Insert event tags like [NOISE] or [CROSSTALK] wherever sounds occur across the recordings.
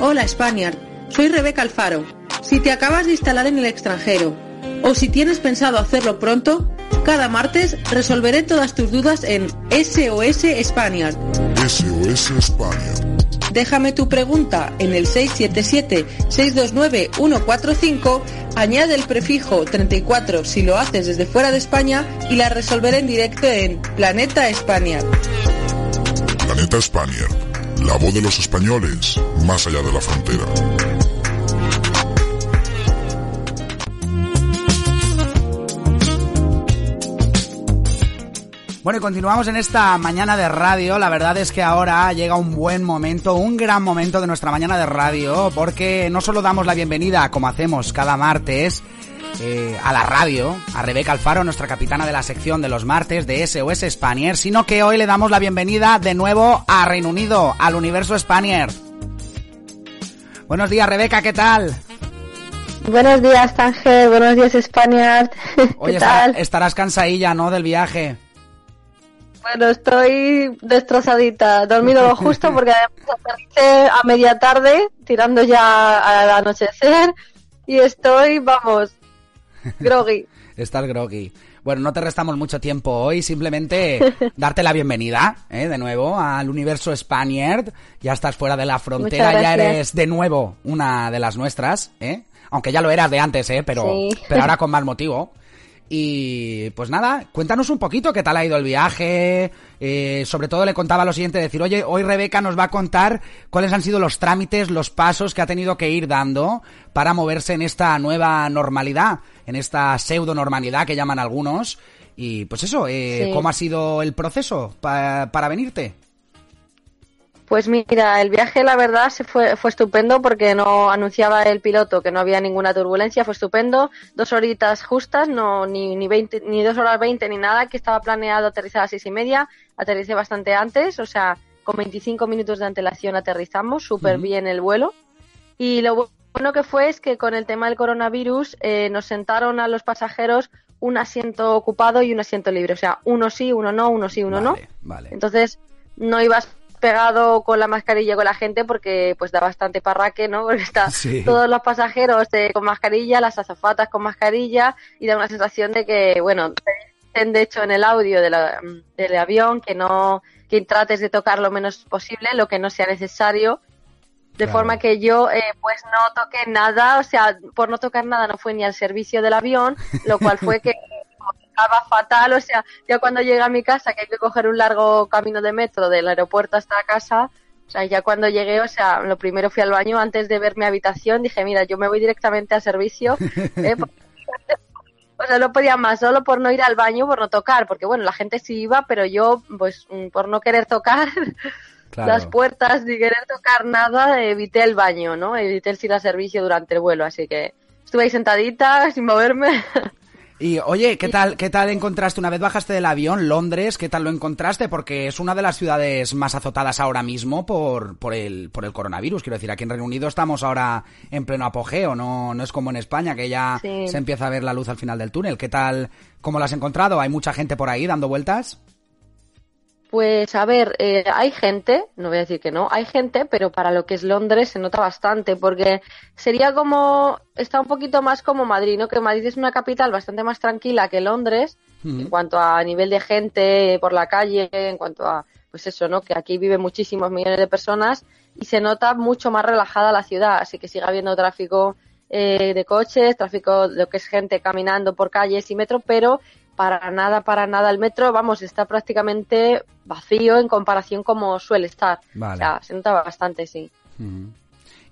Hola Spaniard, soy Rebeca Alfaro. Si te acabas de instalar en el extranjero o si tienes pensado hacerlo pronto, cada martes resolveré todas tus dudas en SOS Spaniard. SOS Spaniard. Déjame tu pregunta en el 677-629-145, añade el prefijo 34 si lo haces desde fuera de España y la resolveré en directo en Planeta Spaniard. Planeta Spaniard. La voz de los españoles, más allá de la frontera. Bueno, continuamos en esta mañana de radio. La verdad es que ahora llega un buen momento, un gran momento de nuestra mañana de radio, porque no solo damos la bienvenida, como hacemos cada martes, eh, a la radio, a Rebeca Alfaro, nuestra capitana de la sección de los martes de SOS Spanier, sino que hoy le damos la bienvenida de nuevo a Reino Unido, al universo Spanier. Buenos días, Rebeca, ¿qué tal? Buenos días, Ángel. Buenos días, Spaniard. [LAUGHS] ¿Qué Oye, tal? estarás cansadilla, ¿no? Del viaje. Bueno, estoy destrozadita. Dormido lo [LAUGHS] justo porque además aterricé a media tarde, tirando ya al anochecer. Y estoy, vamos, groggy. [LAUGHS] Estás groggy. Bueno, no te restamos mucho tiempo hoy, simplemente [LAUGHS] darte la bienvenida, ¿eh? de nuevo, al universo Spaniard. Ya estás fuera de la frontera, ya eres de nuevo una de las nuestras, ¿eh? Aunque ya lo eras de antes, ¿eh? Pero, Sí. pero ahora [LAUGHS] con más motivo. Y pues nada, cuéntanos un poquito qué tal ha ido el viaje. eh, sobre todo le contaba lo siguiente, decir, oye, hoy Rebeca nos va a contar cuáles han sido los trámites, los pasos que ha tenido que ir dando para moverse en esta nueva normalidad, en esta pseudo normalidad que llaman algunos. Y pues eso, eh, Sí. ¿cómo ha sido el proceso pa- para venirte? Pues mira, el viaje la verdad se fue, fue estupendo porque no anunciaba el piloto que no había ninguna turbulencia, fue estupendo, dos horitas justas, no ni ni 20, ni dos horas 20 ni nada, que estaba planeado aterrizar a las seis y media, aterricé bastante antes, o sea, con 25 minutos de antelación aterrizamos, súper bien el vuelo. Y lo bu- bueno que fue es que con el tema del coronavirus eh, nos sentaron a los pasajeros un asiento ocupado y un asiento libre, o sea, uno sí, uno no, uno sí, uno no. vale, vale. Entonces, no ibas pegado con la mascarilla con la gente porque pues da bastante parraque, ¿no? [LAUGHS] Porque están Sí. todos los pasajeros eh, con mascarilla, las azafatas con mascarilla y da una sensación de que, bueno, de hecho en el audio de la- del avión que no que trates de tocar lo menos posible, lo que no sea necesario. De Claro. forma que yo, eh, pues no toqué nada, o sea, por no tocar nada no fue ni al servicio del avión, lo cual fue que estaba fatal, o sea, ya cuando llegué a mi casa, que hay que coger un largo camino de metro del aeropuerto hasta casa, o sea, ya cuando llegué, o sea, lo primero fui al baño antes de ver mi habitación, dije, mira, yo me voy directamente al servicio, [LAUGHS] ¿eh? [LAUGHS] o sea, no podía más, solo por no ir al baño, por no tocar, porque bueno, la gente sí iba, pero yo, pues, mm, por no querer tocar [LAUGHS] Claro. las puertas, ni querer tocar nada, evité el baño, ¿no? Evité el ir al servicio durante el vuelo, así que estuve ahí sentadita, sin moverme. Y oye, ¿qué tal, qué tal encontraste una vez bajaste del avión, Londres? ¿Qué tal lo encontraste? Porque es una de las ciudades más azotadas ahora mismo por, por el, por el coronavirus. Quiero decir, aquí en Reino Unido estamos ahora en pleno apogeo, no, no es como en España que ya Sí. se empieza a ver la luz al final del túnel. ¿Qué tal, cómo lo has encontrado? ¿Hay mucha gente por ahí dando vueltas? Pues a ver, eh, hay gente, no voy a decir que no, hay gente, pero para lo que es Londres se nota bastante, porque sería como, está un poquito más como Madrid, ¿no? Que Madrid es una capital bastante más tranquila que Londres, en cuanto a nivel de gente por la calle, en cuanto a, pues eso, ¿no? Que aquí viven muchísimos millones de personas y se nota mucho más relajada la ciudad, así que sigue habiendo tráfico eh, de coches, tráfico de lo que es gente caminando por calles y metro, pero para nada, para nada el metro, vamos, está prácticamente vacío en comparación como suele estar. Vale. O sea, se nota bastante, sí.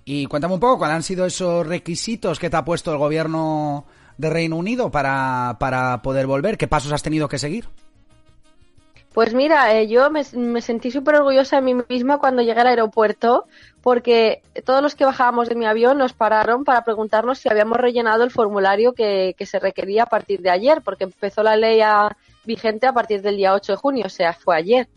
Y cuéntame un poco, ¿cuáles han sido esos requisitos que te ha puesto el gobierno de Reino Unido para, para poder volver? ¿Qué pasos has tenido que seguir? Pues mira, eh, yo me, me sentí súper orgullosa de mí misma cuando llegué al aeropuerto porque todos los que bajábamos de mi avión nos pararon para preguntarnos si habíamos rellenado el formulario que, que se requería a partir de ayer, porque empezó la ley a- vigente a partir del día 8 de junio, o sea, fue ayer.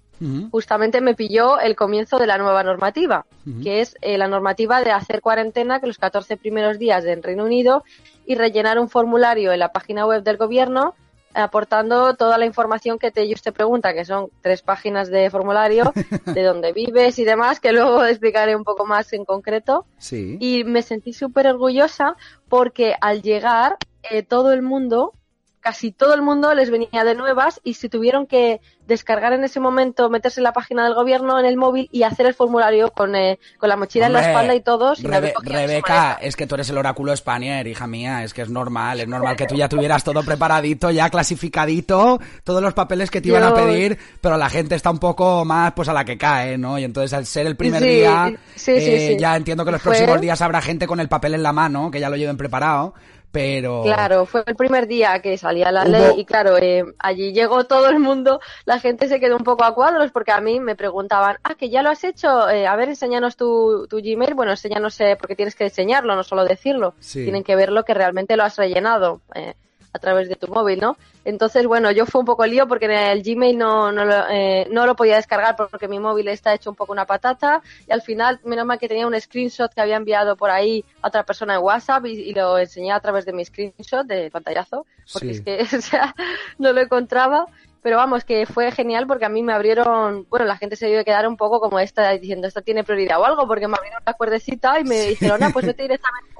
Justamente me pilló el comienzo de la nueva normativa, que es eh, la normativa de hacer cuarentena que los 14 primeros días en Reino Unido y rellenar un formulario en la página web del gobierno aportando toda la información que te, ellos te preguntan, que son tres páginas de formulario, [LAUGHS] de dónde vives y demás, que luego [LAUGHS] explicaré un poco más en concreto. Sí. Y me sentí súper orgullosa porque al llegar eh, todo el mundo, casi todo el mundo les venía de nuevas y se tuvieron que descargar en ese momento, meterse en la página del gobierno en el móvil y hacer el formulario con, eh, con la mochila en la espalda y todo. sin Rebe- Rebeca, es que tú eres el oráculo Spanier, hija mía, es que es normal, es normal que tú ya tuvieras todo preparadito, ya clasificadito, todos los papeles que te iban a pedir, pero la gente está un poco más pues a la que cae, ¿no? Y entonces al ser el primer Sí, día, sí, eh, sí. ya entiendo que los próximos días habrá gente con el papel en la mano, que ya lo lleven preparado, pero... Claro, fue el primer día que salía la Hubo- ley y claro, eh, allí llegó todo el mundo, la gente se quedó un poco a cuadros porque a mí me preguntaban, ah, que ya lo has hecho, Eh, a ver, enséñanos tu, tu Gmail, bueno, enséñanos eh, porque tienes que enseñarlo, no solo decirlo, Sí. tienen que ver lo que realmente lo has rellenado eh, a través de tu móvil, ¿no? Entonces, bueno, yo fue un poco lío porque en el Gmail no, no, lo, eh, no lo podía descargar porque mi móvil está hecho un poco una patata y al final, menos mal que tenía un screenshot que había enviado por ahí a otra persona en WhatsApp y, y lo enseñé a través de mi screenshot de pantallazo porque Sí. es que, [LAUGHS] o sea, no lo encontraba. Pero vamos, que fue genial porque a mí me abrieron, bueno, la gente se debió quedar un poco como esta, diciendo, esta tiene prioridad o algo, porque me abrieron la cuerdecita y me dijeron, ah, pues vete directamente [LAUGHS]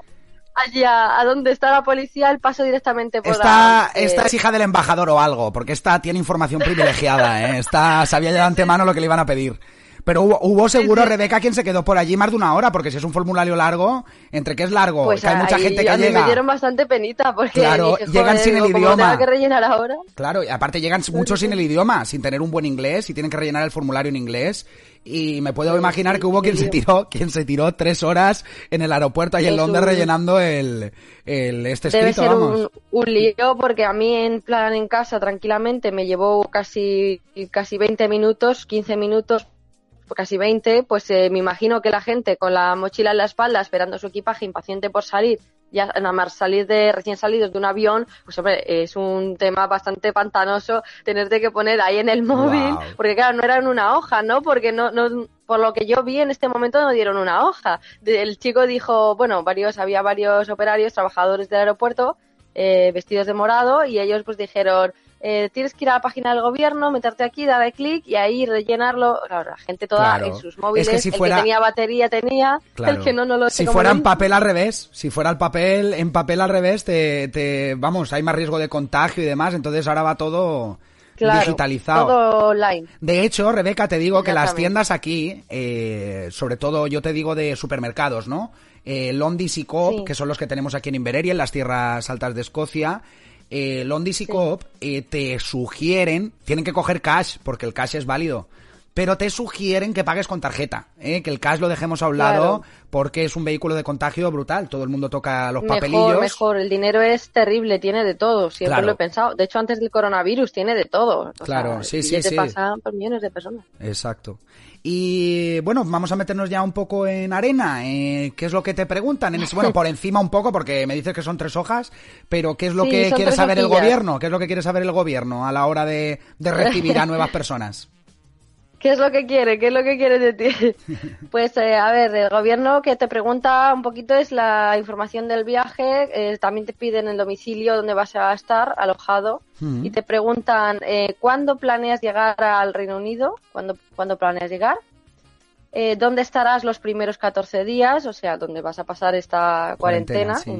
allí a, donde está la policía, el paso directamente por Esta, la- eh, esta es hija del embajador o algo, porque esta tiene información privilegiada, ¿eh? Esta sabía ya de antemano lo que le iban a pedir. Pero hubo, hubo seguro, Rebeca, quien se quedó por allí más de una hora, porque si es un formulario largo, entre que es largo, pues que hay mucha gente que a mí llega. me dieron bastante penita porque Claro, dije, llegan joder, sin el idioma. tenga que rellenar ahora. Claro, y aparte llegan muchos sin el idioma, sin tener un buen inglés, y tienen que rellenar el formulario en inglés. Y me puedo imaginar que hubo quien se tiró, quien se tiró tres horas en el aeropuerto ahí en Es Londres un- rellenando el, el este Debe escrito, ser vamos. un, un lío porque a mí en plan en casa tranquilamente me llevó casi casi 20 minutos, 15 minutos, casi 20, pues eh, me imagino que la gente con la mochila en la espalda esperando su equipaje impaciente por salir, ya nada más salir de recién salidos de un avión, pues hombre, es un tema bastante pantanoso tenerte que poner ahí en el móvil, porque claro, no era en una hoja, ¿no? Porque no, no por lo que yo vi en este momento no dieron una hoja. El chico dijo, bueno, varios había varios operarios, trabajadores del aeropuerto eh, vestidos de morado y ellos pues dijeron eh, tienes que ir a la página del gobierno, meterte aquí, darle clic y ahí rellenarlo. Claro, la gente toda Claro. en sus móviles, Es que si el fuera- que tenía batería tenía, Claro. el que no, no lo Si fuera en papel al revés, si fuera el papel en papel al revés, te, te, vamos, hay más riesgo de contagio y demás, entonces ahora va todo Claro, digitalizado. Todo online. De hecho, Rebeca, te digo que las tiendas aquí, eh, sobre todo yo te digo de supermercados, ¿no? Eh, Londis y Coop, Sí. que son los que tenemos aquí en Invereri, en las tierras altas de Escocia, eh, Londis y Coop eh, te sugieren, tienen que coger cash, porque el cash es válido, pero te sugieren que pagues con tarjeta, ¿eh? que el cash lo dejemos a un lado, porque es un vehículo de contagio brutal, todo el mundo toca los Mejor, papelillos. mejor. El dinero es terrible, tiene de todo. Siempre Claro. lo he pensado. De hecho, antes del coronavirus tiene de todo. O Claro, sea, sí, sí, sí. pasa por millones de personas. Exacto. Y bueno, vamos a meternos ya un poco en arena. Eh, ¿Qué es lo que te preguntan? Bueno, por [LAUGHS] encima un poco, porque me dices que son tres hojas, pero ¿qué es lo Sí, que quiere saber el gobierno? ¿Qué es lo que quiere saber el gobierno a la hora de, de recibir a [LAUGHS] nuevas personas? ¿Qué es lo que quiere? ¿Qué es lo que quiere de ti? [LAUGHS] Pues, eh, a ver, el gobierno que te pregunta un poquito es la información del viaje. eh, también te piden el domicilio donde vas a estar alojado. Y te preguntan eh, cuándo planeas llegar al Reino Unido, cuándo, cuándo planeas llegar. Eh, ¿Dónde estarás los primeros 14 días? O sea, ¿dónde vas a pasar esta Cuarentena, cuarentena? sí.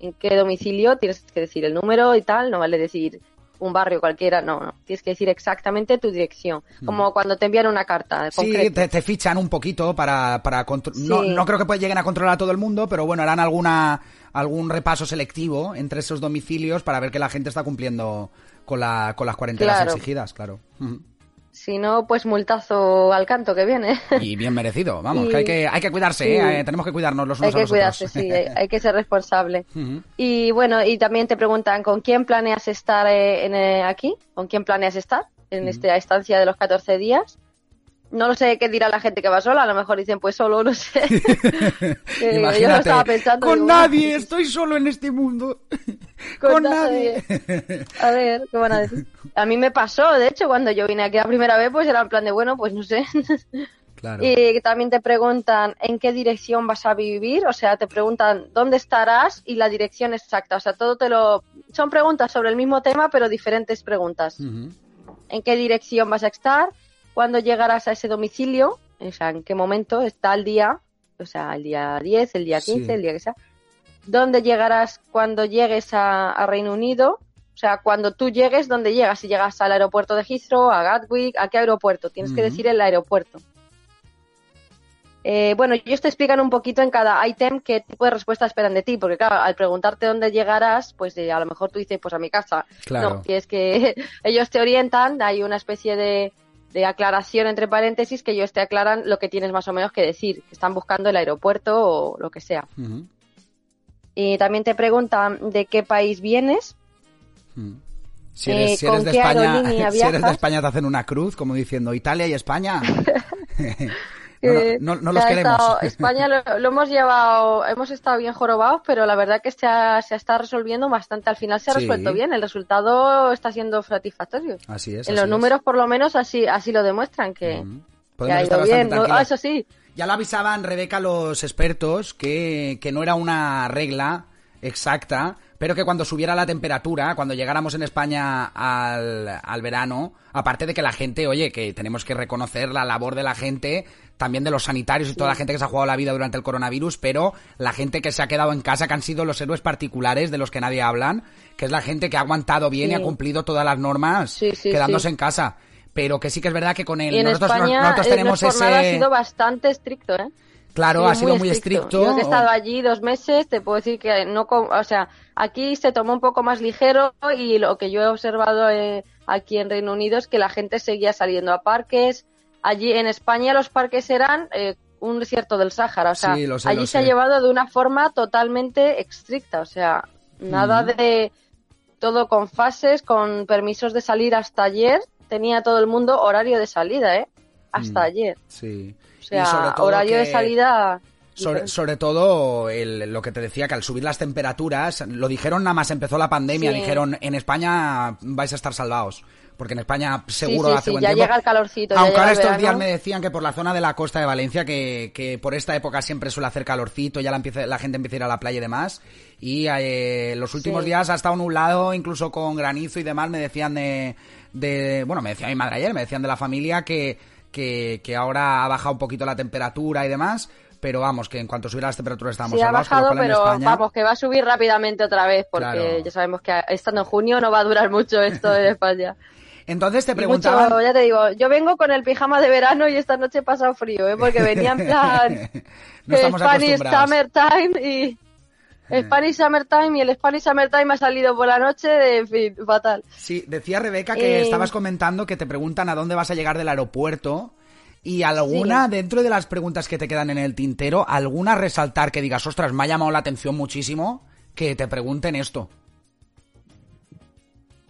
¿En, en qué domicilio? Tienes que decir el número y tal. No vale decir un barrio cualquiera. No, no. Tienes que decir exactamente tu dirección. Como cuando te envían una carta. Mm. Sí, te, te fichan un poquito para, para no, no creo que pues lleguen a controlar a todo el mundo, pero bueno, harán alguna algún repaso selectivo entre esos domicilios para ver que la gente está cumpliendo con, la, con las cuarentenas Claro. exigidas, claro. Si no, pues multazo al canto que viene. Y bien merecido, vamos, [LAUGHS] Y- que hay que, hay que cuidarse, sí. ¿eh? tenemos que cuidarnos los unos hay a que los otros. cuidarse, sí, hay, hay que ser responsable. [LAUGHS] Y bueno, y también te preguntan, ¿con quién planeas estar eh, en, eh, aquí? ¿Con quién planeas estar? en esta estancia de los 14 días. No lo sé qué dirá la gente que va sola, a lo mejor dicen pues solo, no sé. [LAUGHS] [LAUGHS] Eh, yo lo estaba pensando, con digo, nadie, estoy solo en este mundo. [LAUGHS] Con con nadie. A ver, ¿qué van a decir? A mí me pasó, de hecho, cuando yo vine aquí la primera vez, pues era en plan de, bueno, pues no sé. Claro. Y también te preguntan en qué dirección vas a vivir, o sea, te preguntan dónde estarás y la dirección exacta. O sea, todo te lo... Son preguntas sobre el mismo tema, pero diferentes preguntas. En qué dirección vas a estar, cuándo llegarás a ese domicilio, o sea, en qué momento está el día, o sea, el día 10, el día 15, Sí. el día que sea. ¿Dónde llegarás cuando llegues a, a Reino Unido? O sea, cuando tú llegues, ¿dónde llegas? Si llegas al aeropuerto de Heathrow, a Gatwick, ¿a qué aeropuerto? Tienes que decir el aeropuerto. Eh, bueno, ellos te explican un poquito en cada ítem qué tipo de respuesta esperan de ti, porque claro, al preguntarte dónde llegarás, pues eh, a lo mejor tú dices, pues a mi casa. Claro. No, y es que [LAUGHS] ellos te orientan, hay una especie de, de aclaración entre paréntesis que ellos te aclaran lo que tienes más o menos que decir, que están buscando el aeropuerto o lo que sea. Y también te preguntan de qué país vienes. Si Eh, eres, si eres ¿con de España, [LAUGHS] si eres de? España te hacen una cruz, como diciendo Italia y España. [LAUGHS] no, Eh, no, no- no que los queremos. estado- [LAUGHS] España lo, lo hemos llevado, hemos estado bien jorobados, pero la verdad que se ha, se está resolviendo bastante. Al final se ha Sí. resuelto bien, el resultado está siendo satisfactorio. Así es. en así los es. números, por lo menos, así, así lo demuestran, que, Podemos ha ido bien. No- ah, eso sí, Ya lo avisaban, Rebeca, los expertos, que, que no era una regla exacta, pero que cuando subiera la temperatura, cuando llegáramos en España al, al verano, aparte de que la gente, oye, que tenemos que reconocer la labor de la gente, también de los sanitarios y toda la gente que se ha jugado la vida durante el coronavirus, pero la gente que se ha quedado en casa, que han sido los héroes particulares de los que nadie hablan, que es la gente que ha aguantado bien y Sí. ha cumplido todas las normas Sí, sí, quedándose sí. en casa. Pero que sí que es verdad que con el y en nosotros, España nosotros el tenemos ese ha sido bastante estricto, ¿eh? Claro, ha sido muy estricto. Yo que he estado allí dos meses, te puedo decir que no, o sea, aquí se tomó un poco más ligero y lo que yo he observado eh, aquí en Reino Unido es que la gente seguía saliendo a parques. Allí en España los parques eran eh, un desierto del Sáhara, o sea, Sí, lo sé, allí se ha llevado de una forma totalmente estricta, o sea, nada de todo con fases, con permisos de salir hasta ayer, tenía todo el mundo horario de salida, ¿eh? Hasta Mm. ayer. Sí. O sea, horario de salida. Sobre, todo el- lo que te decía, que al subir las temperaturas, lo dijeron nada más empezó la pandemia, Sí. dijeron en España vais a estar salvados. Porque en España seguro sí, sí, hace sí, buen ya tiempo. llega el calorcito. Aunque ahora estos verano. días me decían que por la zona de la costa de Valencia, que, que por esta época siempre suele hacer calorcito, ya la, empieza, la gente empieza a ir a la playa y demás. Y eh, los últimos días ha estado nublado, incluso con granizo y demás, me decían de, de bueno, me decía mi madre ayer, me decían de la familia que, que, que ahora ha bajado un poquito la temperatura y demás. Pero vamos, que en cuanto subiera las temperaturas estábamos Sí, ha bajado, pero España- vamos, que va a subir rápidamente otra vez, porque Claro. ya sabemos que estando en junio no va a durar mucho esto en [LAUGHS] España. Entonces te mucho, ya te digo, yo vengo con el pijama de verano y esta noche he pasado frío, ¿eh? porque venía en plan [LAUGHS] no Spanish. Summertime y [LAUGHS] Spanish Summertime y el Spanish Summertime ha salido por la noche, en fin, fatal. Sí, decía Rebeca que Eh, estabas comentando que te preguntan a dónde vas a llegar del aeropuerto y alguna, Sí. dentro de las preguntas que te quedan en el tintero, alguna resaltar que digas, ostras, me ha llamado la atención muchísimo que te pregunten esto.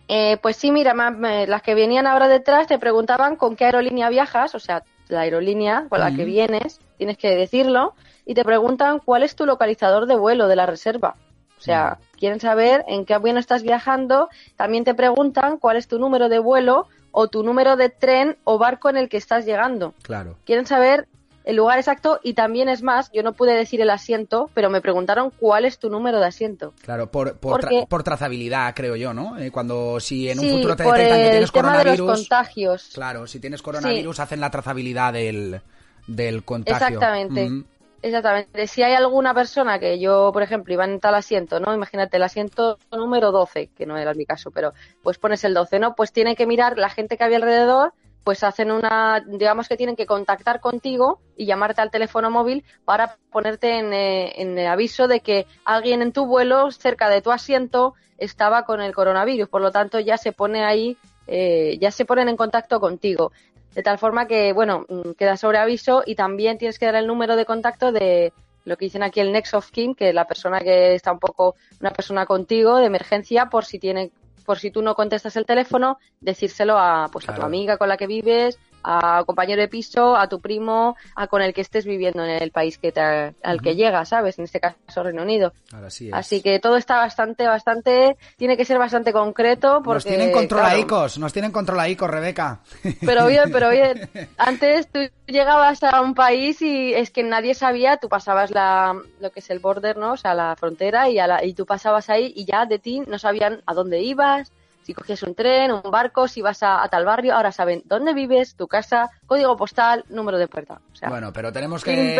Eh, pues sí, mira, ma- me- las que venían ahora detrás te preguntaban con qué aerolínea viajas, o sea, la aerolínea con la que Ujú. vienes, tienes que decirlo, y te preguntan cuál es tu localizador de vuelo de la reserva. O sea, quieren saber en qué avión estás viajando, también te preguntan cuál es tu número de vuelo o tu número de tren o barco en el que estás llegando. Claro. Quieren saber el lugar exacto y también es más, yo no pude decir el asiento, pero me preguntaron cuál es tu número de asiento. Claro, por, por, tra- por trazabilidad, creo yo, ¿no? Eh, cuando si en un sí, futuro te detectan que tienes tema de los coronavirus, contagios. claro, si tienes coronavirus hacen la trazabilidad del, del contagio. Exactamente. Mm, Exactamente. Si hay alguna persona que yo, por ejemplo, iba en tal asiento, ¿no? Imagínate el asiento número 12, que no era mi caso, pero pues pones el 12, ¿no? Pues tiene que mirar la gente que había alrededor, pues hacen una, digamos que tienen que contactar contigo y llamarte al teléfono móvil para ponerte en, eh, aviso de que alguien en tu vuelo, cerca de tu asiento, estaba con el coronavirus. Por lo tanto, ya se pone ahí, eh, ya se ponen en contacto contigo. De tal forma que, bueno, mm, queda sobre aviso y también tienes que dar el número de contacto de lo que dicen aquí el next of kin, que es la persona que está un poco, una persona contigo de emergencia por si tiene por si tú no contestas el teléfono, decírselo a, pues, a tu amiga con la que vives, a compañero de piso, a tu primo, a con el que estés viviendo en el país que te, al que llegas, ¿sabes? En este caso Reino Unido. Ahora sí es. Así que todo está bastante, bastante, tiene que ser bastante concreto porque... nos tienen claro, controlaicos, nos tienen controlaicos, Rebeca. pero bien, pero [LAUGHS] bien. Antes tú llegabas a un país y es que nadie sabía, tú pasabas la, lo que es el border, ¿no? O sea, la frontera y, a la- y tú pasabas ahí y ya de ti no sabían a dónde ibas, si cogías un tren, un barco, si ibas a, a tal barrio. Ahora saben dónde vives, tu casa, código postal, número de puerta. O sea, Bueno, pero tenemos que,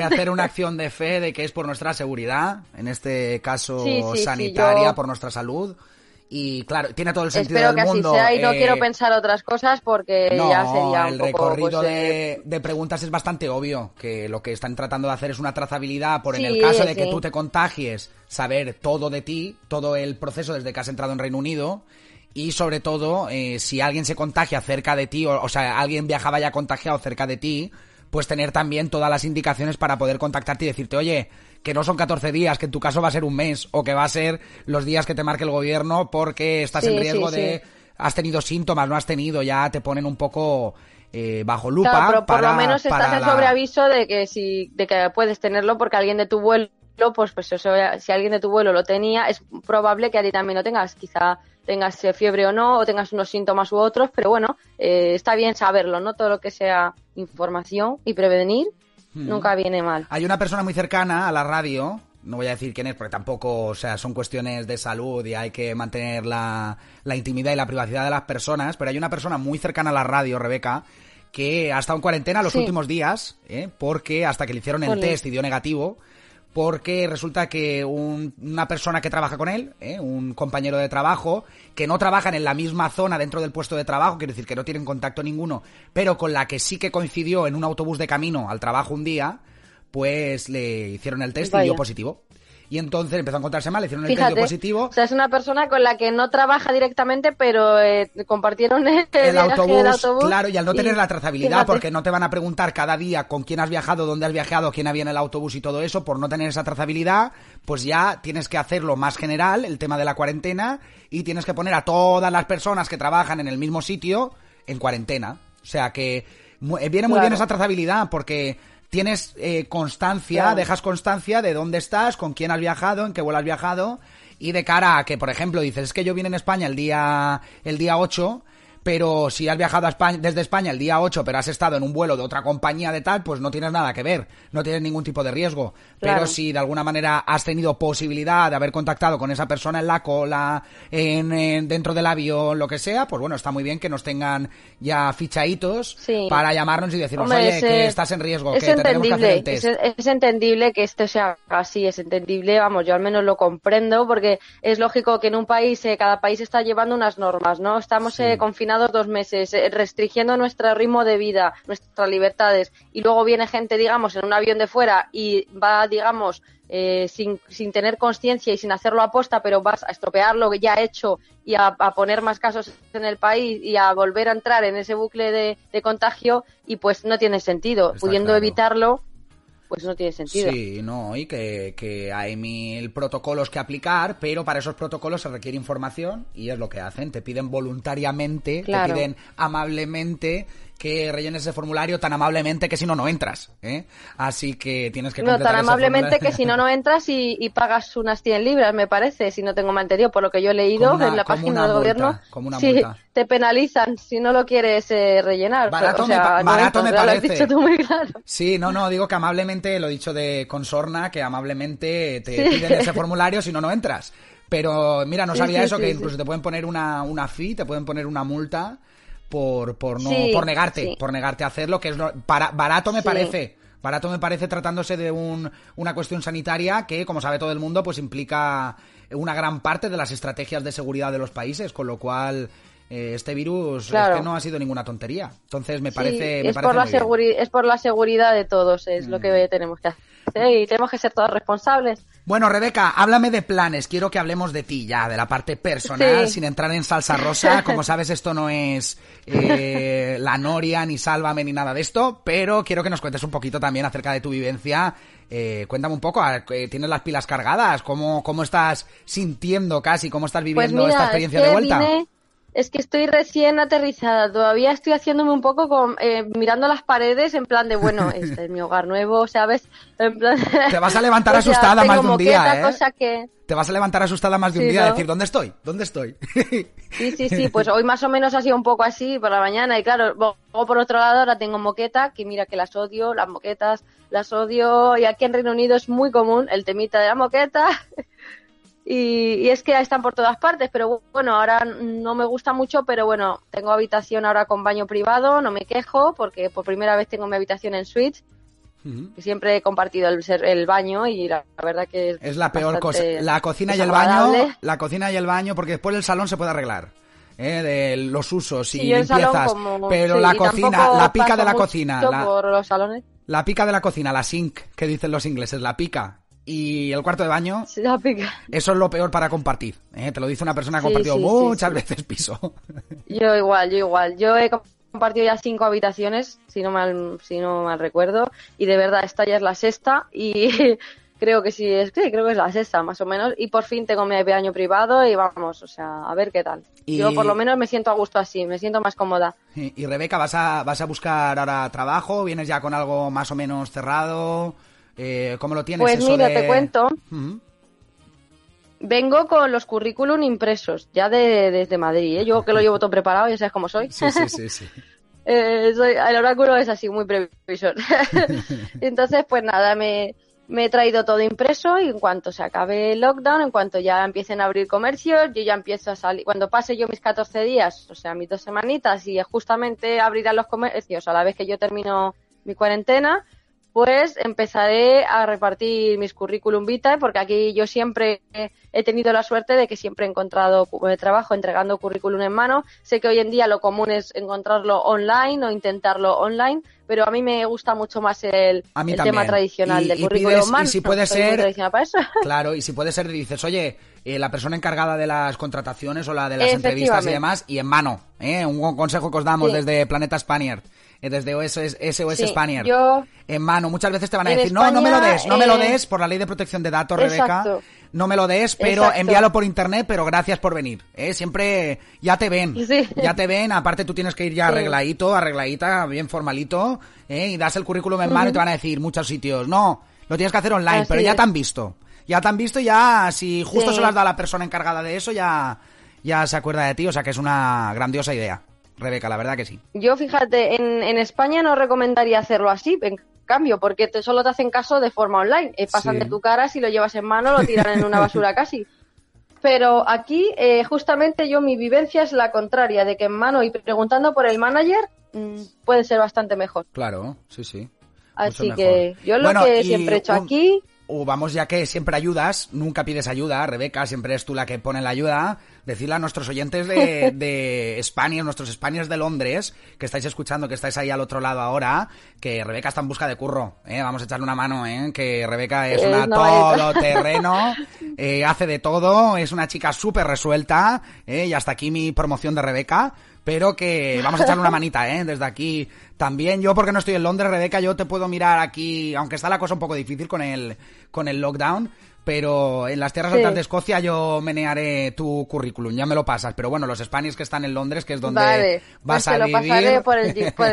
hacer una acción de fe de que es por nuestra seguridad, en este caso Sí, sí, sí, sanitaria, yo- por nuestra salud. Y claro, tiene todo el sentido espero del que así sea y no eh, quiero pensar otras cosas porque No, ya sería un el poco... recorrido pues, de, eh, de preguntas es bastante obvio, que lo que están tratando de hacer es una trazabilidad por en el caso de que tú te contagies, saber todo de ti, todo el proceso desde que has entrado en Reino Unido y sobre todo eh, si alguien se contagia cerca de ti, o, o sea, alguien viajaba ya contagiado cerca de ti, pues tener también todas las indicaciones para poder contactarte y decirte, oye, que no son 14 días, que en tu caso va a ser un mes, o que va a ser los días que te marque el gobierno porque estás Sí, en riesgo sí, de... sí. Has tenido síntomas, no has tenido, ya te ponen un poco eh, bajo lupa. Claro, pero por para- lo menos estás en la- sobreaviso de que si de que puedes tenerlo porque alguien de tu vuelo, pues pues eso, si alguien de tu vuelo lo tenía, es probable que a ti también lo tengas. Quizá tengas eh, fiebre o no, o tengas unos síntomas u otros, pero bueno, eh, está bien saberlo, ¿no? Todo lo que sea información y prevenir Hmm. nunca viene mal. Hay una persona muy cercana a la radio, no voy a decir quién es porque tampoco, o sea, son cuestiones de salud y hay que mantener la, la intimidad y la privacidad de las personas, pero hay una persona muy cercana a la radio, Rebeca, que ha estado en cuarentena los Sí. últimos días, ¿eh? porque hasta que le hicieron el test y dio negativo, porque resulta que un- una persona que trabaja con él, ¿eh? un compañero de trabajo, que no trabajan en la misma zona dentro del puesto de trabajo, quiere decir que no tienen contacto ninguno, pero con la que sí que coincidió en un autobús de camino al trabajo un día, pues le hicieron el test y dio positivo. Y entonces empezó a encontrarse mal, le hicieron el Fíjate, positivo. o sea, es una persona con la que no trabaja directamente, pero eh, compartieron el, autobús, claro, y al no y tener la trazabilidad, fíjate. porque no te van a preguntar cada día con quién has viajado, dónde has viajado, quién había en el autobús y todo eso, por no tener esa trazabilidad, pues ya tienes que hacerlo más general, el tema de la cuarentena, y tienes que poner a todas las personas que trabajan en el mismo sitio en cuarentena. O sea que eh, viene muy Claro. bien esa trazabilidad, porque tienes eh, constancia, Claro. dejas constancia de dónde estás, con quién has viajado, en qué vuelo has viajado, y de cara a que, por ejemplo, dices, es que yo vine en España el día, el día 8, pero si has viajado a España, desde España el día 8, pero has estado en un vuelo de otra compañía de tal, pues no tienes nada que ver, no tienes ningún tipo de riesgo. Pero si de alguna manera has tenido posibilidad de haber contactado con esa persona en la cola, en, en- dentro del avión, lo que sea, pues bueno, está muy bien que nos tengan ya fichaditos Sí. para llamarnos y decirnos, Hombre, oye, es, que estás en riesgo, es que te tenemos que hacer el entendible, test. Es, es entendible que esto sea así, es entendible, vamos, yo al menos lo comprendo, porque es lógico que en un país, eh, cada país está llevando unas normas, ¿no? Estamos Sí. eh, confinados dos meses, eh, restringiendo nuestro ritmo de vida, nuestras libertades, y luego viene gente, digamos, en un avión de fuera y va, digamos, eh, sin, sin tener conciencia y sin hacerlo aposta, pero vas a estropear lo que ya ha hecho y a, a poner más casos en el país y a volver a entrar en ese bucle de, de contagio y pues no tiene sentido. Está Pudiendo claro. evitarlo, pues no tiene sentido. Sí, no, y que, que hay mil protocolos que aplicar, pero para esos protocolos se requiere información y es lo que hacen. Te piden voluntariamente, Claro. te piden amablemente que rellenes ese formulario tan amablemente que si no, no entras. ¿eh? Así que tienes que No, tan amablemente que si no, no entras y, y pagas unas 100 libras, me parece, si no tengo mal entendido, por lo que yo he leído una- en la página del multa, gobierno. como una sí, te penalizan si no lo quieres eh, rellenar. Barato o me no entras, me ya Lo has parece. dicho tú muy claro. Sí, no, no, digo que amablemente, lo he dicho de consorna, que amablemente te Sí. piden ese formulario si no, no entras. Pero mira, no sabía sí, eso, sí, que incluso te pueden poner una, una fee, te pueden poner una multa por, por no, Sí, por negarte, sí. por negarte a hacerlo, que es lo- para- barato me Sí. parece. Barato me parece tratándose de un, una cuestión sanitaria que, como sabe todo el mundo, pues implica una gran parte de las estrategias de seguridad de los países, con lo cual eh, este virus Claro. es que no ha sido ninguna tontería. Entonces me parece, me es, parece por la muy bien. Mm. es por la seguridad de todos, es lo que tenemos que hacer y tenemos que ser todos responsables. Bueno, Rebeca, háblame de planes. Quiero que hablemos de ti ya, de la parte personal, Sí. sin entrar en salsa rosa. [LAUGHS] Como sabes, esto no es eh, la Noria, ni Sálvame, ni nada de esto, pero quiero que nos cuentes un poquito también acerca de tu vivencia Eh, cuéntame un poco, eh, ¿tienes las pilas cargadas? ¿Cómo, cómo estás sintiendo casi? ¿Cómo estás Pues viviendo mira, esta experiencia es que de vuelta? vine- es que estoy recién aterrizada, todavía estoy haciéndome un poco con, eh, mirando las paredes en plan de, bueno, [LAUGHS] este es mi hogar nuevo, ¿sabes? En plan, Te vas a levantar [LAUGHS] o sea, asustada más de un día, ¿eh? cosa que... Te vas a levantar asustada más de un día a decir, ¿dónde estoy? ¿Dónde estoy? Sí, sí, sí, [LAUGHS] pues hoy más o menos ha sido un poco así por la mañana y claro, luego por otro lado ahora tengo moqueta, que mira que las odio, las moquetas las odio y aquí en Reino Unido es muy común el temita de la moqueta y, y es que están por todas partes, pero bueno, ahora no me gusta mucho, pero bueno, tengo habitación ahora con baño privado, no me quejo porque por primera vez tengo mi habitación en suite, siempre he compartido el, el baño y la, la verdad que es, Es la peor cosa. La cocina y el baño, la cocina y el baño, porque después el salón se puede arreglar. ¿eh? De los usos y Sí, limpiezas. como- pero sí, la cocina, la pica de la cocina, la, por los salones. la pica de la cocina, la sink, que dicen los ingleses, la pica. Y el cuarto de baño, eso es lo peor para compartir. ¿eh? Te lo dice una persona que ha compartido sí, sí, muchas sí. veces piso. [LAUGHS] Yo igual, yo igual. Yo he compartido ya cinco habitaciones, si no mal, si no mal recuerdo, y de verdad esta ya es la sexta y [LAUGHS] creo que sí es, creo que es la sexta más o menos, y por fin tengo mi baño privado y vamos, o sea, a ver qué tal. Y- Yo por lo menos me siento a gusto así, me siento más cómoda. Y y Rebeca, ¿vas a, ¿vas a buscar ahora trabajo? ¿Vienes ya con algo más o menos cerrado? Eh, ¿Cómo lo tienes? Pues eso mira, de- te cuento, vengo con los currículum impresos, ya de, desde Madrid, ¿eh? yo que lo llevo todo preparado, ya sabes cómo soy. Sí, sí, sí, sí. [LAUGHS] Eh, soy- el oráculo es así, muy previsor. [LAUGHS] [LAUGHS] Entonces, pues nada, me, me he traído todo impreso y en cuanto se acabe el lockdown, en cuanto ya empiecen a abrir comercios, yo ya empiezo a salir. Cuando pase yo mis 14 días, o sea, mis dos semanitas, y justamente abrirán los comercios a la vez que yo termino mi cuarentena, pues empezaré a repartir mis currículum vitae, porque aquí yo siempre he tenido la suerte de que siempre he encontrado eh, trabajo entregando currículum en mano. Sé que hoy en día lo común es encontrarlo online o intentarlo online, pero a mí me gusta mucho más el, tema tradicional Y- del y currículum pides- y si puede [LAUGHS] ser- tradicional para eso. [LAUGHS] Claro, y si puede ser, dices, oye, eh, la persona encargada de las contrataciones o la de las entrevistas y demás, y en mano, ¿eh? Un buen consejo que os damos Sí. desde Planeta Spaniard, desde SOS, SOS Sí, Spaniard. yo- En mano, muchas veces te van a decir, no, no me lo des, no me lo des, por la ley de protección de datos. Rebeca. No me lo des, pero Exacto. envíalo por internet, pero gracias por venir. ¿eh? Siempre ya te ven. Sí. Ya te ven, aparte tú tienes que ir ya arregladito, arregladita, bien formalito, ¿eh? y das el currículum en mano y te van a decir muchos sitios, no, lo tienes que hacer online, Así pero ya es. te han visto. Ya te han visto ya, si justo Sí. se lo has dado a la persona encargada de eso, ya, ya se acuerda de ti, o sea que es una grandiosa idea. Rebeca, la verdad que sí. Yo, fíjate, en, en España no recomendaría hacerlo así, en cambio, porque te, solo te hacen caso de forma online. Eh, pasan Sí. de tu cara, si lo llevas en mano, lo tiran en una basura [LAUGHS] casi. Pero aquí, eh, justamente yo, mi vivencia es la contraria, de que en mano y preguntando por el manager mm, puede ser bastante mejor. Claro, sí, sí. Así que yo lo Bueno, que siempre he hecho un- aquí, O vamos, ya que siempre ayudas, nunca pides ayuda, Rebeca, siempre eres tú la que pone la ayuda. Decirle a nuestros oyentes de, [LAUGHS] de España, nuestros Españas de Londres, que estáis escuchando, que estáis ahí al otro lado ahora, que Rebeca está en busca de curro, ¿eh? Vamos a echarle una mano, ¿eh? Que Rebeca es Es una todoterreno, [LAUGHS] eh, hace de todo, es una chica súper resuelta, ¿eh? Y hasta aquí mi promoción de Rebeca. Pero que vamos a echarle una [LAUGHS] manita, ¿eh? Desde aquí también. Yo, porque no estoy en Londres, Rebeca, yo te puedo mirar aquí, aunque está la cosa un poco difícil con el, con el lockdown, pero en las tierras Sí. altas de Escocia yo menearé tu currículum, ya me lo pasas. Pero bueno, los Spanish que están en Londres, que es donde vale, vas pues a te lo vivir. pasaré por el, por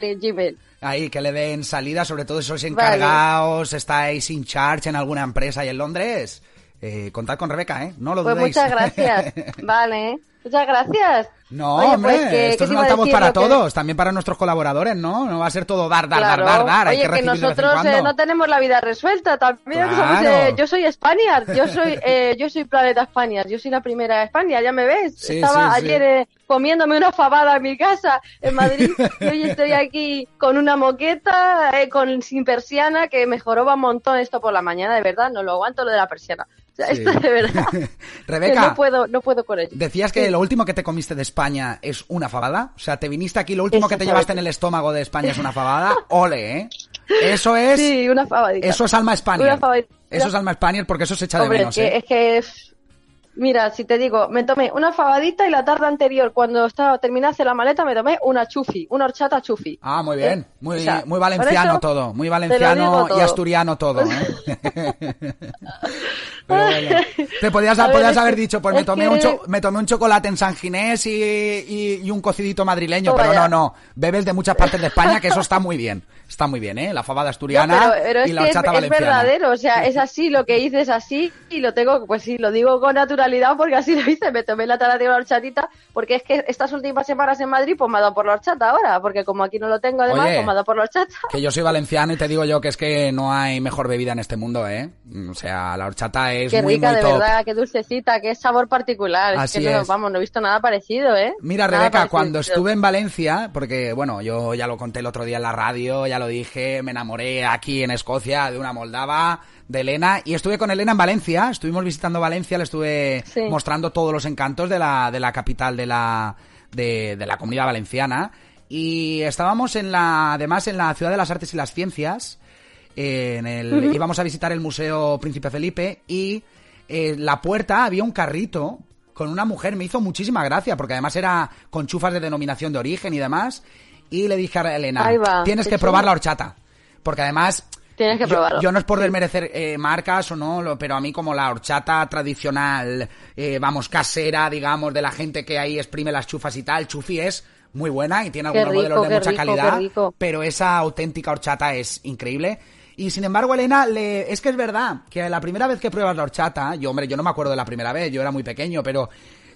el [LAUGHS] Gmail. Ahí, que le den salida, sobre todo si sois encargados, estáis in charge en alguna empresa y en Londres. Eh, contad con Rebeca, ¿eh? No lo Pues dudéis. muchas gracias. [LAUGHS] vale, muchas gracias. No, Oye, hombre, pues, ¿qué- esto qué es un altavoz para que- todos, también para nuestros colaboradores, ¿no? No va a ser todo dar, dar, Claro. dar, dar, dar, hay Oye, que de vez en nosotros eh, no tenemos la vida resuelta también. Claro. somos, eh, yo soy Spaniard, yo soy, eh, yo soy Planeta Spaniard, yo soy la primera España, ya me ves. Sí, Estaba sí, ayer eh, comiéndome una fabada en mi casa en Madrid y hoy estoy aquí con una moqueta, eh, con sin persiana, que me joroba un montón esto por la mañana, de verdad, no lo aguanto lo de la persiana. O sea, Sí. esto de verdad. [LAUGHS] que Rebeca, no puedo, no puedo con ello. decías que Sí. lo último que te comiste de España es una fabada. O sea, te viniste aquí, lo último que te llevaste en el estómago de España es una fabada. [LAUGHS] Ole, ¿eh? Eso es, Sí, una fabadita. eso es alma fabadita. Eso es alma Spaniard porque eso se echa de menos, es que, ¿eh? es que es- Mira, si te digo, me tomé una fabadita y la tarde anterior, cuando estaba terminé la maleta, me tomé una chufi, una horchata chufi. Ah, muy bien. ¿Eh? Muy, O sea, muy valenciano eso todo. Muy valenciano y asturiano todo. ¿eh? [LAUGHS] Pero bueno, te podías, ver, podías es haber dicho, pues me es tomé, que- un cho- me tomé un chocolate en San Ginés y, y- y un cocidito madrileño. Oh, pero vaya. no, no. Bebes de muchas partes de España, que eso está muy bien. Está muy bien, ¿eh? La fabada No, asturiana pero, pero es y la es, horchata es valenciana. verdadero, o sea, es así, lo que hice es así y lo tengo, pues sí, lo digo con naturalidad porque así lo hice, me tomé la tarde de la horchatita porque es que estas últimas semanas en Madrid pues me ha dado por la horchata ahora, porque como aquí no lo tengo además, Oye. pues me ha dado por la horchata. Que yo soy valenciano y te digo yo que es que no hay mejor bebida en este mundo, ¿eh? O sea, la horchata es Qué muy, rica, muy de top. verdad, qué dulcecita, qué sabor particular. Así es que no, es. vamos, no he visto nada parecido, ¿eh? Mira, Nada Rebeca, parecido. cuando estuve en Valencia, porque bueno, yo ya lo conté el otro día en la radio, ya lo dije, me enamoré aquí en Escocia de una moldava, de Elena, y estuve con Elena en Valencia, estuvimos visitando Valencia, le estuve Sí. mostrando todos los encantos de la, de la capital de la, de, de la comunidad valenciana, y estábamos en la, además en la Ciudad de las Artes y las Ciencias, en el, íbamos a visitar el Museo Príncipe Felipe, y eh, en la puerta había un carrito con una mujer, me hizo muchísima gracia, porque además era con chufas de denominación de origen y demás. Y le dije a Elena, va, tienes que probar la horchata. Porque además... Tienes que yo- probarlo. Yo, no es por desmerecer eh, marcas o no, lo- pero a mí como la horchata tradicional, eh, vamos, casera, digamos, de la gente que ahí exprime las chufas y tal, Chufi es muy buena y tiene algunos rico, modelos de mucha rico, calidad, pero esa auténtica horchata es increíble. Y sin embargo, Elena, le... es que es verdad que la primera vez que pruebas la horchata, yo, hombre, yo no me acuerdo de la primera vez, yo era muy pequeño, pero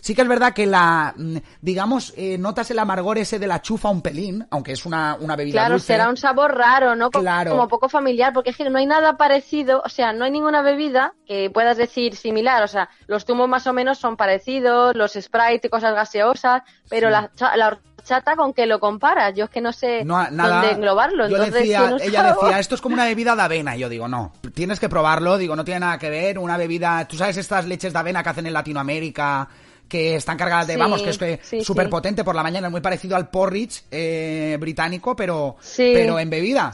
sí que es verdad que la, mm, digamos, eh, notas el amargor ese de la chufa un pelín, aunque es una, una bebida Claro, dulce. será un sabor raro, ¿no? Co- Claro. Como poco familiar, porque es que no hay nada parecido, o sea, no hay ninguna bebida que puedas decir similar, o sea, los zumos más o menos son parecidos, los Sprite y cosas gaseosas, pero la, la horchata, ¿con qué lo comparas? Yo es que no sé No, nada. dónde englobarlo, Yo entonces decía, ella sabor. decía, esto es como una bebida de avena. Y yo digo, no, tienes que probarlo. Digo, no tiene nada que ver. Una bebida, tú sabes estas leches de avena que hacen en Latinoamérica, que están cargadas de, Sí, vamos, que es que sí, súper sí. potente por la mañana, es muy parecido al porridge eh, británico, pero, pero en bebida.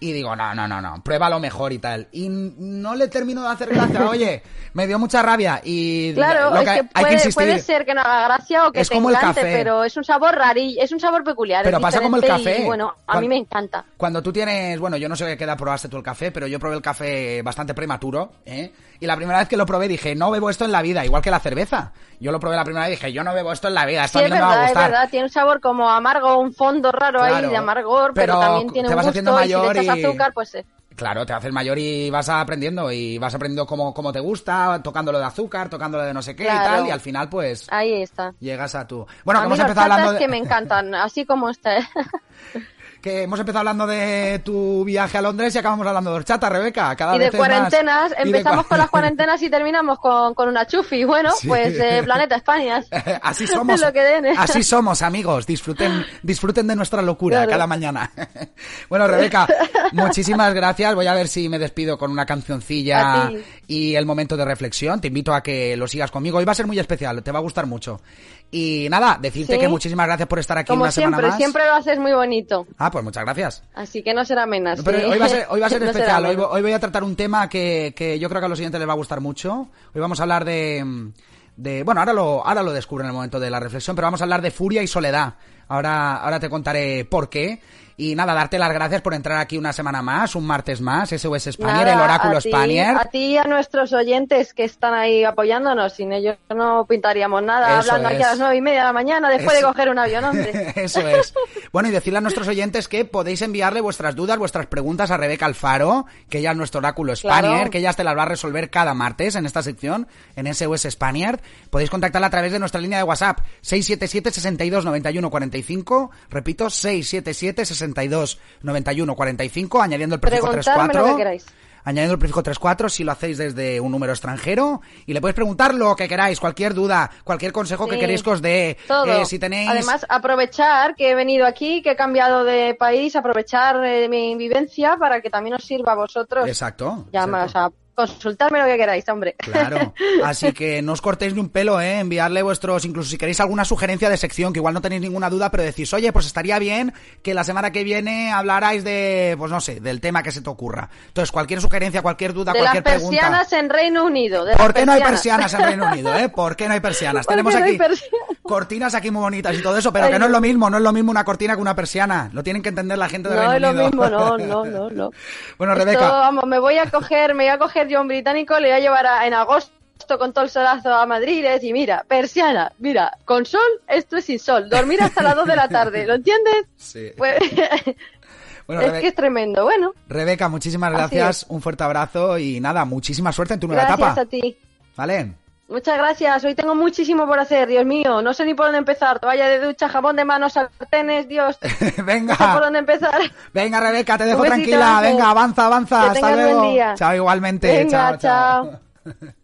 Y digo, no, no, no, no, pruébalo mejor y tal. Y no le termino de hacer gracia, [LAUGHS] oye, me dio mucha rabia. Y Claro, lo es que que hay puede, que insistir. puede ser que no haga gracia o que Es te como el encante, café. pero es un sabor rarillo, es un sabor peculiar. Pero pasa como el café. Y, bueno, a Cuan- mí me encanta. Cuando tú tienes, bueno, yo no sé qué edad probaste tú el café, pero yo probé el café bastante prematuro, ¿eh? Y la primera vez que lo probé dije, no bebo esto en la vida, igual que la cerveza. Yo lo probé la primera vez dije, yo no bebo esto en la vida, esto Sí, a es mí no me va a es verdad, tiene un sabor como amargo, un fondo raro ahí de amargor, pero, pero también tiene te un vas gusto haciendo y si mayor le echas y- azúcar, pues eh, Claro, te haces mayor y vas aprendiendo y vas aprendiendo cómo, cómo te gusta, tocándolo de azúcar, tocándolo de no sé qué y tal, y al final pues ahí está. llegas a tu... Bueno, a que mí hemos empezado hablando de... que me encantan, así como está. [LAUGHS] que hemos empezado hablando de tu viaje a Londres y acabamos hablando de horchata, Rebeca. Cada y de vez es más- cuarentenas, de empezamos con las cuarentenas y terminamos con, con una chufi. Bueno, Sí. pues eh, Planeta España. [LAUGHS] Así somos. [LAUGHS] Lo que den. Así somos, amigos. Disfruten, disfruten de nuestra locura Claro. cada mañana. [LAUGHS] bueno, Rebeca, muchísimas gracias. Voy a ver si me despido con una cancioncilla y el momento de reflexión. Te invito a que lo sigas conmigo. Hoy va a ser muy especial, te va a gustar mucho. Y nada, decirte Sí. que muchísimas gracias por estar aquí Como una semana más. siempre lo haces muy bonito. Ah, pues muchas gracias. Así que no será menos. Pero sí. hoy va a ser, [LAUGHS] hoy va a ser No será especial. Hoy, hoy voy a tratar un tema que, que yo creo que a los siguientes les va a gustar mucho. Hoy vamos a hablar de, de bueno, ahora lo, ahora lo descubro en el momento de la reflexión, pero vamos a hablar de furia y soledad. Ahora, ahora te contaré por qué. Y nada, darte las gracias por entrar aquí una semana más, un martes más, SOS Spanier, Nada, el oráculo a ti- Spanier. A ti y a nuestros oyentes que están ahí apoyándonos. Sin ellos no pintaríamos nada. Eso hablando aquí a las nueve y media de la mañana después Eso. de coger un avión, hombre. [LAUGHS] Eso es. Bueno, y decirle a nuestros oyentes que podéis enviarle vuestras dudas, vuestras preguntas a Rebeca Alfaro, que ella es nuestro oráculo Claro. que ella te las va a resolver cada martes en esta sección, en SOS Spaniard. Podéis contactarla a través de nuestra línea de WhatsApp, 677 62 91 45. Repito, 677 62 91 45, añadiendo el prefijo Preguntarme lo 34. que queráis. Añadiendo el prefijo 34 si lo hacéis desde un número extranjero y le podéis preguntar lo que queráis, cualquier duda, cualquier consejo que Sí, queréis que os dé. Todo. Eh, si tenéis Además, aprovechar que he venido aquí, que he cambiado de país, aprovechar eh, mi vivencia para que también os sirva a vosotros. Exacto. Ya más, o sea, consultarme lo que queráis, hombre. Claro, [LAUGHS] así que no os cortéis ni un pelo, ¿eh? Enviarle vuestros, incluso si queréis alguna sugerencia de sección, que igual no tenéis ninguna duda, pero decís, oye, pues estaría bien que la semana que viene hablarais de, pues no sé, del tema que se te ocurra. Entonces, cualquier sugerencia, cualquier duda, de cualquier las pregunta. persianas en Reino Unido. de ¿Por las qué no hay persianas en Reino Unido, eh? ¿Por qué no hay persianas? [LAUGHS] ¿Por Tenemos no aquí persianas? Cortinas aquí muy bonitas y todo eso, pero Ay, que no es no. lo mismo, no es lo mismo una cortina que una persiana. Lo tienen que entender la gente de No Reino es lo Unido. mismo, no, no, [LAUGHS] no, no. Bueno, Esto, Rebeca, vamos, me voy a coger, me voy a coger yo un británico, le voy a llevar a- en agosto con todo el solazo a Madrid y decir, mira, persiana, mira, con sol, esto es sin sol, dormir hasta las 2 de la tarde, ¿lo entiendes? Sí. Pues, [LAUGHS] Bueno, es Rebe- que es tremendo, bueno, Rebeca, muchísimas gracias, un fuerte abrazo y nada, muchísima suerte en tu nueva gracias etapa. a ti. ¿Vale? Muchas gracias, hoy tengo muchísimo por hacer, Dios mío, no sé ni por dónde empezar, toalla de ducha, jabón de manos, sartenes, Dios, [LAUGHS] no sé por Venga, dónde empezar. venga Rebeca, te dejo tranquila. Venga, avanza, avanza. Que Hasta buen luego. día. Chao, igualmente. Venga, chao. chao. chao. [LAUGHS]